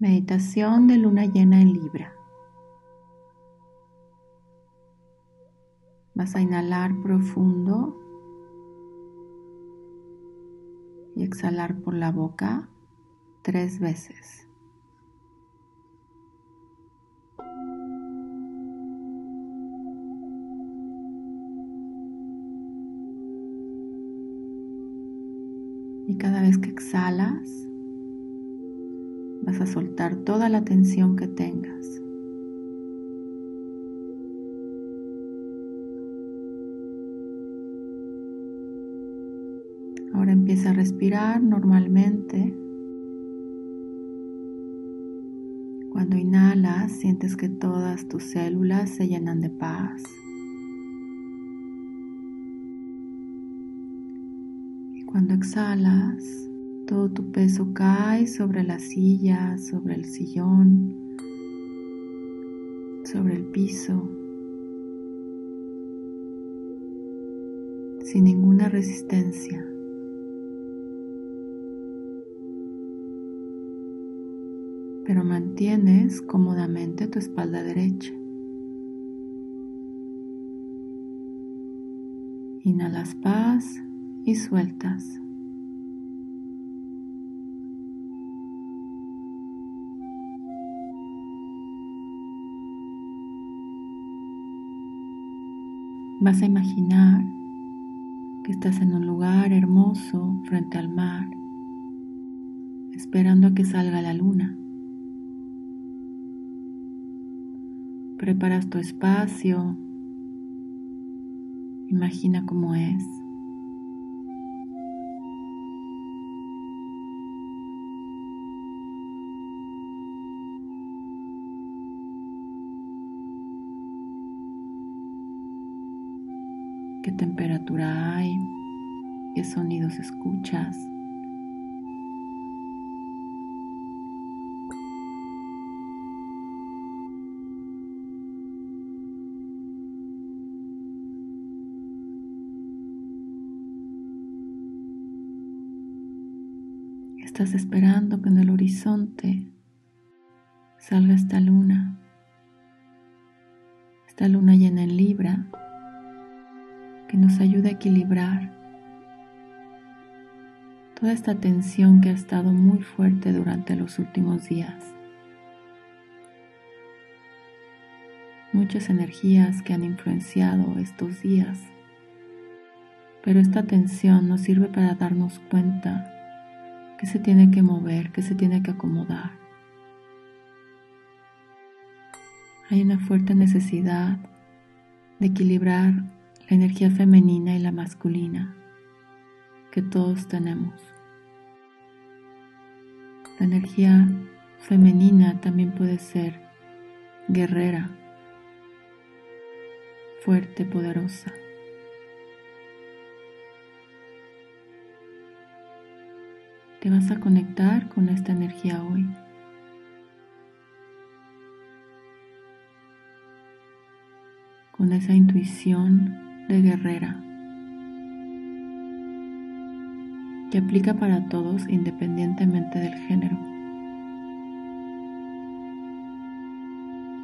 Meditación de luna llena en Libra. Vas a inhalar profundo y exhalar por la boca tres veces. Y cada vez que exhalas, vas a soltar toda la tensión que tengas. Ahora empieza a respirar normalmente. Cuando inhalas, sientes que todas tus células se llenan de paz. Y cuando exhalas, todo tu peso cae sobre la silla, sobre el sillón, sobre el piso, sin ninguna resistencia. Pero mantienes cómodamente tu espalda derecha. Inhalas paz y sueltas. Vas a imaginar que estás en un lugar hermoso frente al mar, esperando a que salga la luna. Preparas tu espacio, imagina cómo es. Temperatura hay, qué sonidos escuchas. Estás esperando que en el horizonte salga esta luna, esta luna llena en Libra nos ayuda a equilibrar toda esta tensión que ha estado muy fuerte durante los últimos días. Muchas energías que han influenciado estos días, pero esta tensión nos sirve para darnos cuenta que se tiene que mover, que se tiene que acomodar. Hay una fuerte necesidad de equilibrar la energía femenina y la masculina que todos tenemos. La energía femenina también puede ser guerrera, fuerte, poderosa. Te vas a conectar con esta energía hoy. Con esa intuición de guerrera que aplica para todos independientemente del género.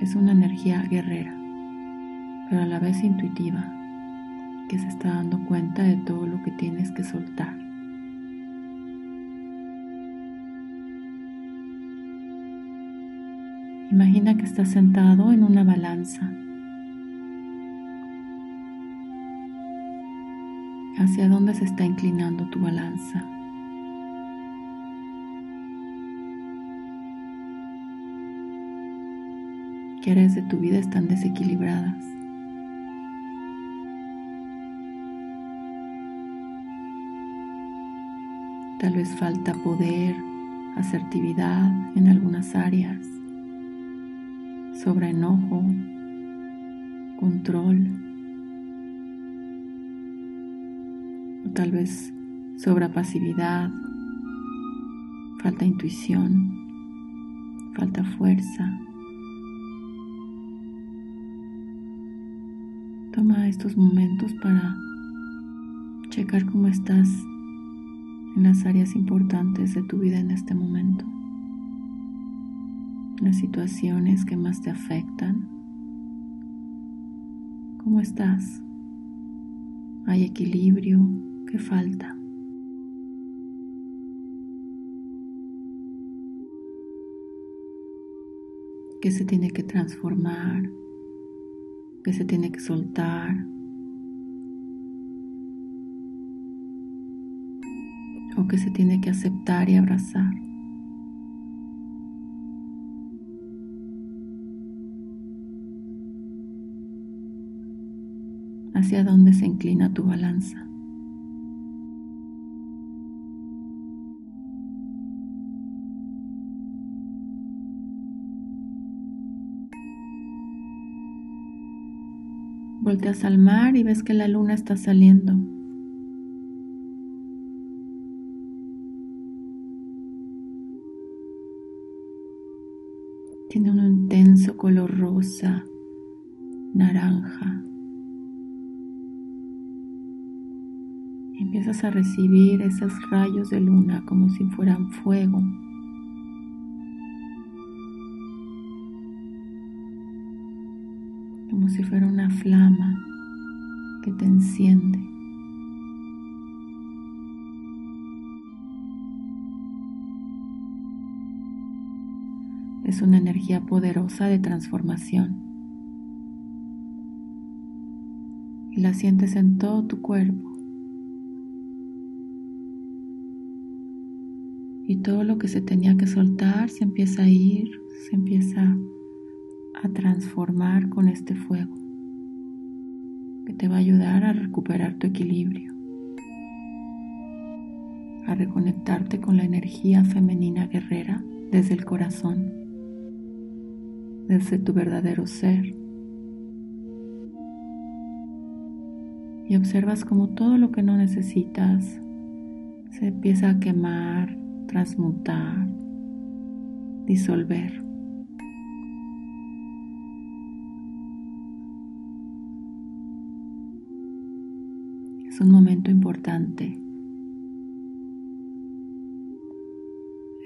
Es una energía guerrera, pero a la vez intuitiva, que se está dando cuenta de todo lo que tienes que soltar. Imagina que estás sentado en una balanza hacia dónde se está inclinando tu balanza. ¿Qué áreas de tu vida están desequilibradas? Tal vez falta poder, asertividad en algunas áreas, sobre enojo, control. Tal vez sobra pasividad, falta intuición, falta fuerza. Toma estos momentos para checar cómo estás en las áreas importantes de tu vida en este momento. las situaciones que más te afectan. ¿Cómo estás? ¿Hay equilibrio? ¿Qué falta? ¿Qué se tiene que transformar? ¿Qué se tiene que soltar? ¿O qué se tiene que aceptar y abrazar? hacia dónde se inclina tu balanza. Volteas al mar y ves que la luna está saliendo. Tiene un intenso color rosa, naranja. empiezas a recibir esos rayos de luna como si fueran fuego. Como si fuera una flama que te enciende. Es una energía poderosa de transformación. Y la sientes en todo tu cuerpo. y todo lo que se tenía que soltar se empieza a ir, se empieza transformar con este fuego que te va a ayudar a recuperar tu equilibrio, a reconectarte con la energía femenina guerrera desde el corazón, desde tu verdadero ser. Y observas como todo lo que no necesitas se empieza a quemar, transmutar, disolver. Es un momento importante.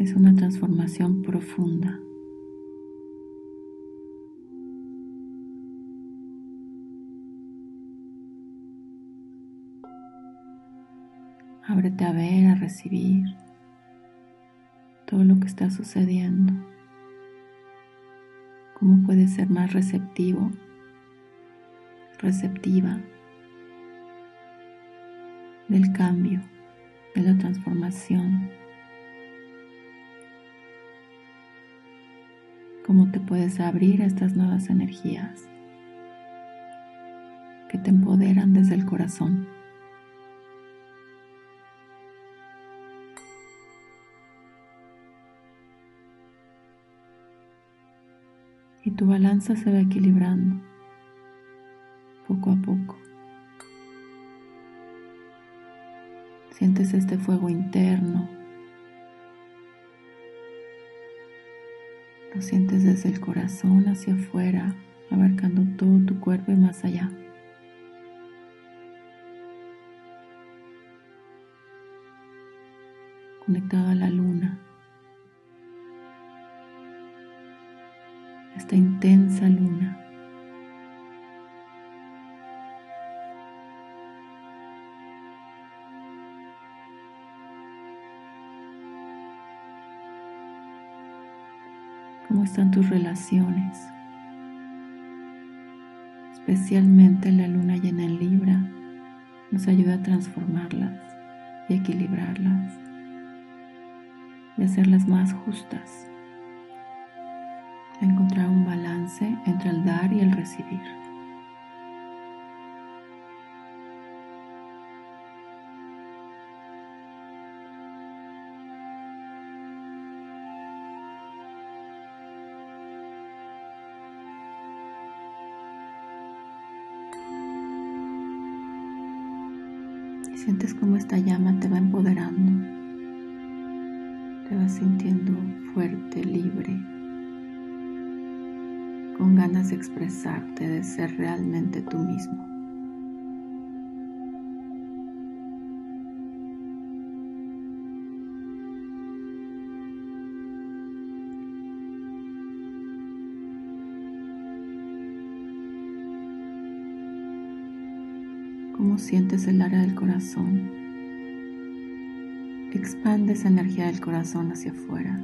Es una transformación profunda. Ábrete a ver, a recibir todo lo que está sucediendo, cómo puedes ser más receptivo, receptiva del cambio, de la transformación, cómo te puedes abrir a estas nuevas energías que te empoderan desde el corazón. y tu balanza se va equilibrando poco a poco. Sientes este fuego interno. Lo sientes desde el corazón hacia afuera, abarcando todo tu cuerpo y más allá. Conectado a la luna. esta intensa luna. Están tus relaciones? Especialmente la luna llena en Libra nos ayuda a transformarlas y equilibrarlas y hacerlas más justas encontrar un balance entre el dar y el recibir. fuerte, libre, con ganas de expresarte, de ser realmente tú mismo. cómo sientes el área del corazón. Expande esa energía del corazón hacia afuera.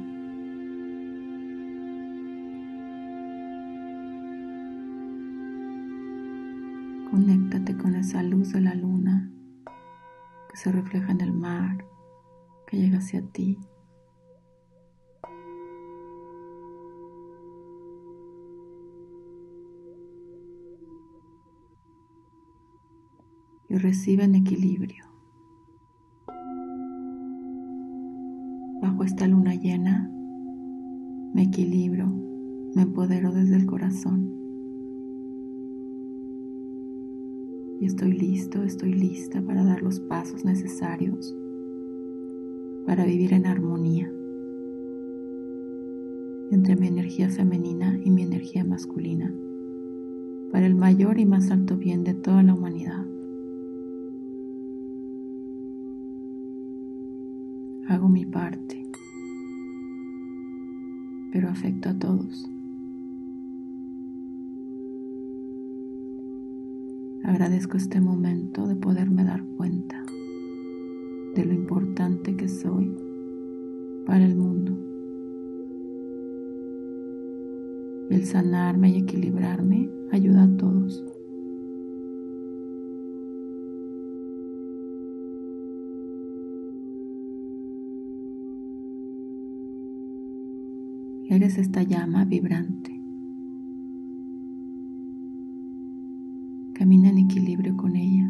Conéctate con esa luz de la luna que se refleja en el mar, que llega hacia ti. y recibe en equilibrio. Bajo esta luna llena, me equilibro, me empodero desde el corazón. Y estoy listo, estoy lista para dar los pasos necesarios para vivir en armonía entre mi energía femenina y mi energía masculina, para el mayor y más alto bien de toda la humanidad. Hago mi parte, pero afecto a todos. Agradezco este momento de poderme dar cuenta de lo importante que soy para el mundo. El sanarme y equilibrarme ayuda a todos. Eres esta llama vibrante. Camina en equilibrio con ella.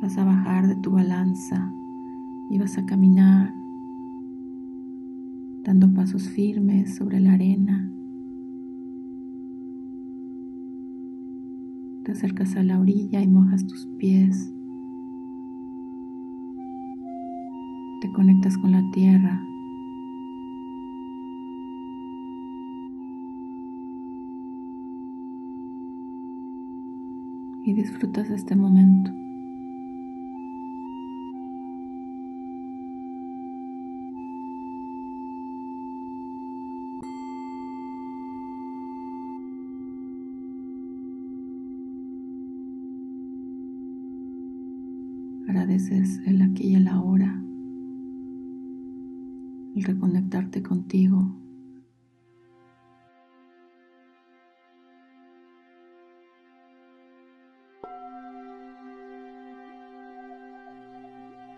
Vas a bajar de tu balanza y vas a caminar dando pasos firmes sobre la arena. Te acercas a la orilla y mojas tus pies. te conectas con la tierra. Y disfrutas este momento. agradeces el aquí y el ahora y reconectarte contigo.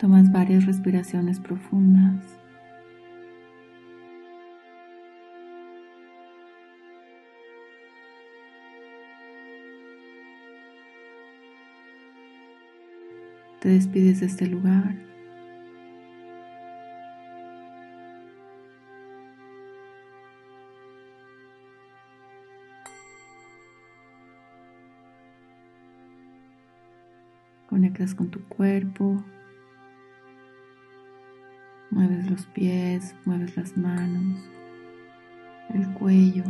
Tomas varias respiraciones profundas. Te despides de este lugar Conectas con tu cuerpo. Mueves los pies, mueves las manos, el cuello.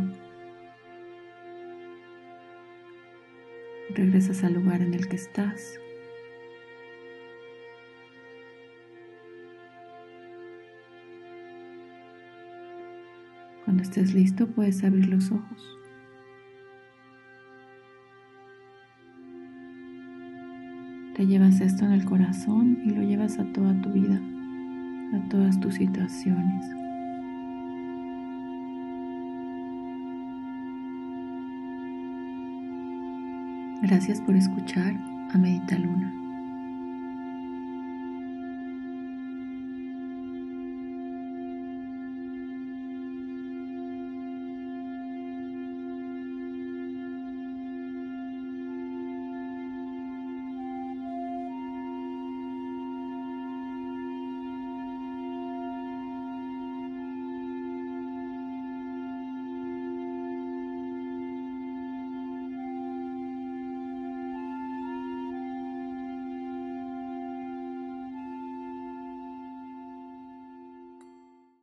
Regresas al lugar en el que estás. Cuando estés listo puedes abrir los ojos. Te llevas esto en el corazón y lo llevas a toda tu vida, a todas tus situaciones. Gracias por escuchar a Medita Luna.